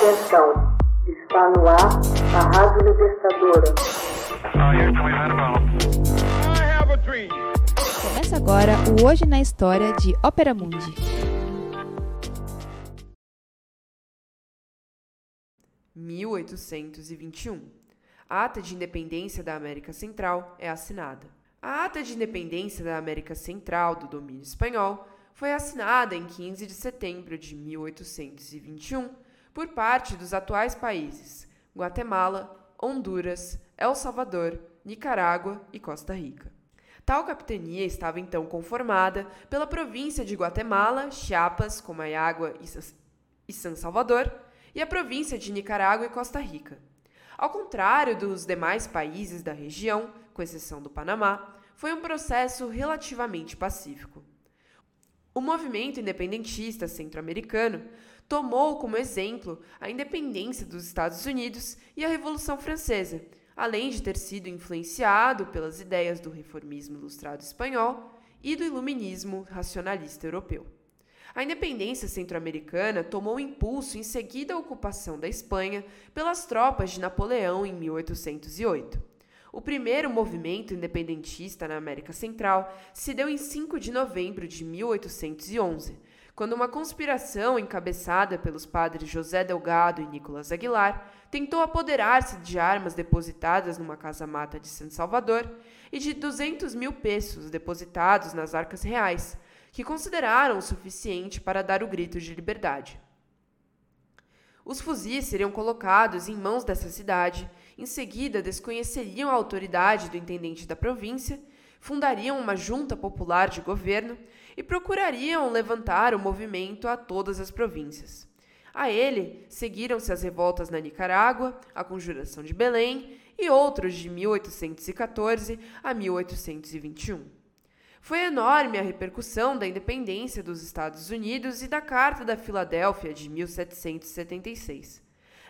Atenção, está no ar a Rádio Libertadora. Começa agora o Hoje na História de Ópera Mundi. (1821) A Ata de Independência da América Central é assinada. A Ata de Independência da América Central do domínio espanhol foi assinada em 15 de setembro de 1821 por parte dos atuais países Guatemala, Honduras, El Salvador, Nicarágua e Costa Rica. Tal capitania estava então conformada pela província de Guatemala, Chiapas, Comayagua e San Salvador, e a província de Nicarágua e Costa Rica. Ao contrário dos demais países da região, com exceção do Panamá, foi um processo relativamente pacífico. O movimento independentista centro-americano tomou como exemplo a independência dos Estados Unidos e a Revolução Francesa, além de ter sido influenciado pelas ideias do reformismo ilustrado espanhol e do iluminismo racionalista europeu. A independência centro-americana tomou impulso em seguida à ocupação da Espanha pelas tropas de Napoleão em 1808. O primeiro movimento independentista na América Central se deu em 5 de novembro de 1811, quando uma conspiração encabeçada pelos padres José Delgado e Nicolas Aguilar tentou apoderar-se de armas depositadas numa casa-mata de San Salvador e de 200 mil pesos depositados nas arcas reais, que consideraram o suficiente para dar o grito de liberdade. Os fuzis seriam colocados em mãos dessa cidade, em seguida desconheceriam a autoridade do intendente da província, fundariam uma junta popular de governo e procurariam levantar o movimento a todas as províncias. A ele seguiram-se as revoltas na Nicarágua, a Conjuração de Belém e outros de 1814 a 1821. Foi enorme a repercussão da independência dos Estados Unidos e da Carta da Filadélfia de 1776.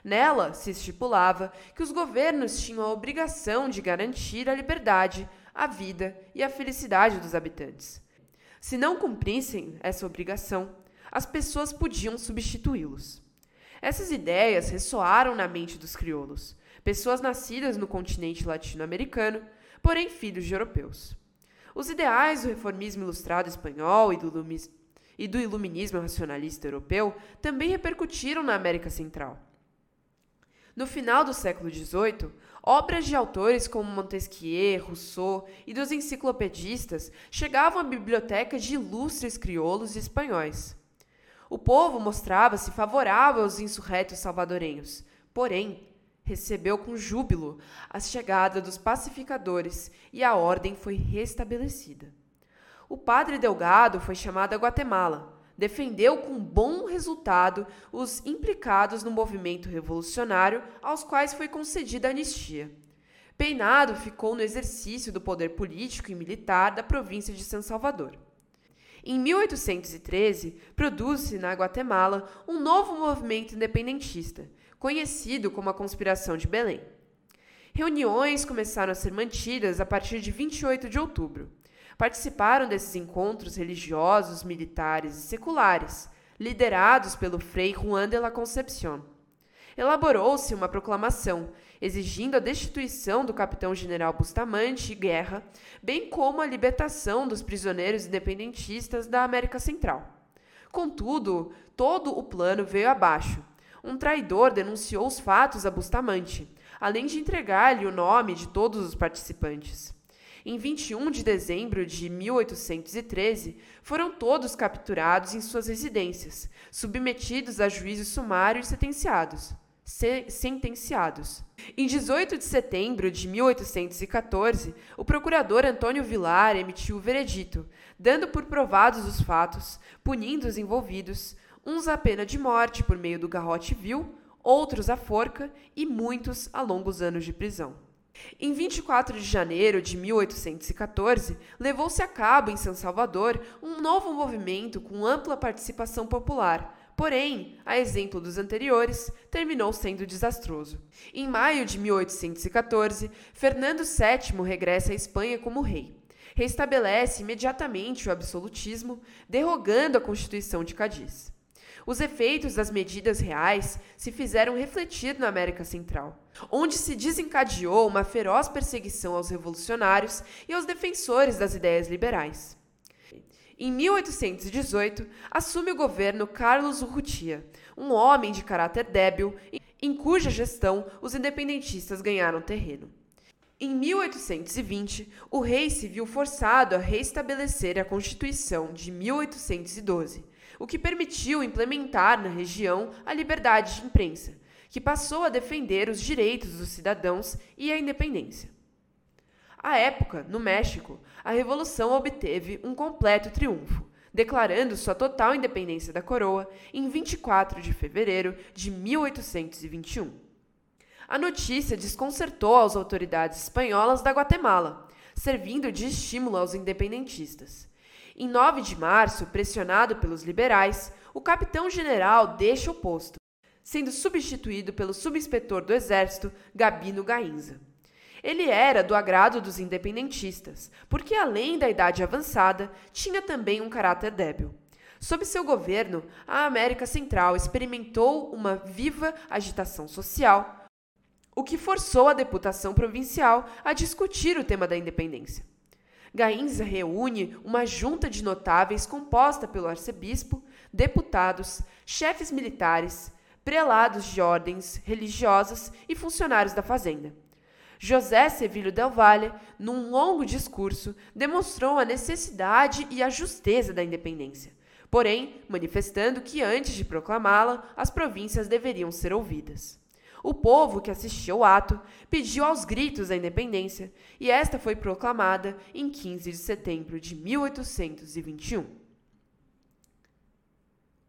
Nela se estipulava que os governos tinham a obrigação de garantir a liberdade, a vida e a felicidade dos habitantes. Se não cumprissem essa obrigação, as pessoas podiam substituí-los. Essas ideias ressoaram na mente dos crioulos, pessoas nascidas no continente latino-americano, porém filhos de europeus. Os ideais do reformismo ilustrado espanhol e do, e do iluminismo racionalista europeu também repercutiram na América Central. No final do século XVIII, obras de autores como Montesquieu, Rousseau e dos enciclopedistas chegavam à biblioteca de ilustres crioulos e espanhóis. O povo mostrava-se favorável aos insurretos salvadorenhos, porém, recebeu com júbilo a chegada dos pacificadores e a ordem foi restabelecida. O padre Delgado foi chamado a Guatemala defendeu com bom resultado os implicados no movimento revolucionário aos quais foi concedida anistia. Peinado ficou no exercício do poder político e militar da província de São Salvador. Em 1813, produz-se na Guatemala um novo movimento independentista, conhecido como a Conspiração de Belém. Reuniões começaram a ser mantidas a partir de 28 de outubro. Participaram desses encontros religiosos, militares e seculares, liderados pelo frei Juan de la Concepción. Elaborou-se uma proclamação exigindo a destituição do capitão-general Bustamante e Guerra, bem como a libertação dos prisioneiros independentistas da América Central. Contudo, todo o plano veio abaixo. Um traidor denunciou os fatos a Bustamante, além de entregar-lhe o nome de todos os participantes. Em 21 de dezembro de 1813, foram todos capturados em suas residências, submetidos a juízo sumário e sentenciados. Se sentenciados. Em 18 de setembro de 1814, o procurador Antônio Vilar emitiu o veredito, dando por provados os fatos, punindo os envolvidos, uns à pena de morte por meio do garrote vil, outros à forca e muitos a longos anos de prisão. Em 24 de janeiro de 1814, levou-se a cabo em São Salvador um novo movimento com ampla participação popular. Porém, a exemplo dos anteriores, terminou sendo desastroso. Em maio de 1814, Fernando VII regressa à Espanha como rei. Restabelece imediatamente o absolutismo, derrogando a Constituição de Cadiz. Os efeitos das medidas reais se fizeram refletir na América Central, onde se desencadeou uma feroz perseguição aos revolucionários e aos defensores das ideias liberais. Em 1818, assume o governo Carlos Urrutia, um homem de caráter débil, em cuja gestão os independentistas ganharam terreno. Em 1820, o rei se viu forçado a reestabelecer a Constituição de 1812, o que permitiu implementar na região a liberdade de imprensa, que passou a defender os direitos dos cidadãos e a independência. À época, no México, a revolução obteve um completo triunfo, declarando sua total independência da coroa em 24 de fevereiro de 1821. A notícia desconcertou as autoridades espanholas da Guatemala, servindo de estímulo aos independentistas. Em 9 de março, pressionado pelos liberais, o capitão-general deixa o posto, sendo substituído pelo subinspetor do Exército, Gabino Gainza. Ele era do agrado dos independentistas, porque além da idade avançada, tinha também um caráter débil. Sob seu governo, a América Central experimentou uma viva agitação social, o que forçou a deputação provincial a discutir o tema da independência. Gainza reúne uma junta de notáveis composta pelo arcebispo, deputados, chefes militares, prelados de ordens religiosas e funcionários da fazenda. José Sevilho Del Valle, num longo discurso, demonstrou a necessidade e a justeza da independência, porém manifestando que antes de proclamá-la, as províncias deveriam ser ouvidas. O povo que assistiu ao ato pediu aos gritos a independência, e esta foi proclamada em 15 de setembro de 1821.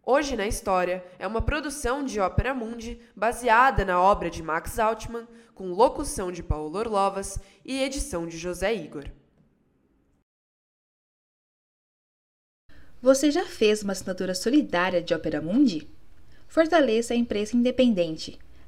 Hoje na História é uma produção de Ópera Mundi baseada na obra de Max Altman, com locução de Paulo Orlovas e edição de José Igor. Você já fez uma assinatura solidária de Ópera Mundi? Fortaleça a imprensa independente.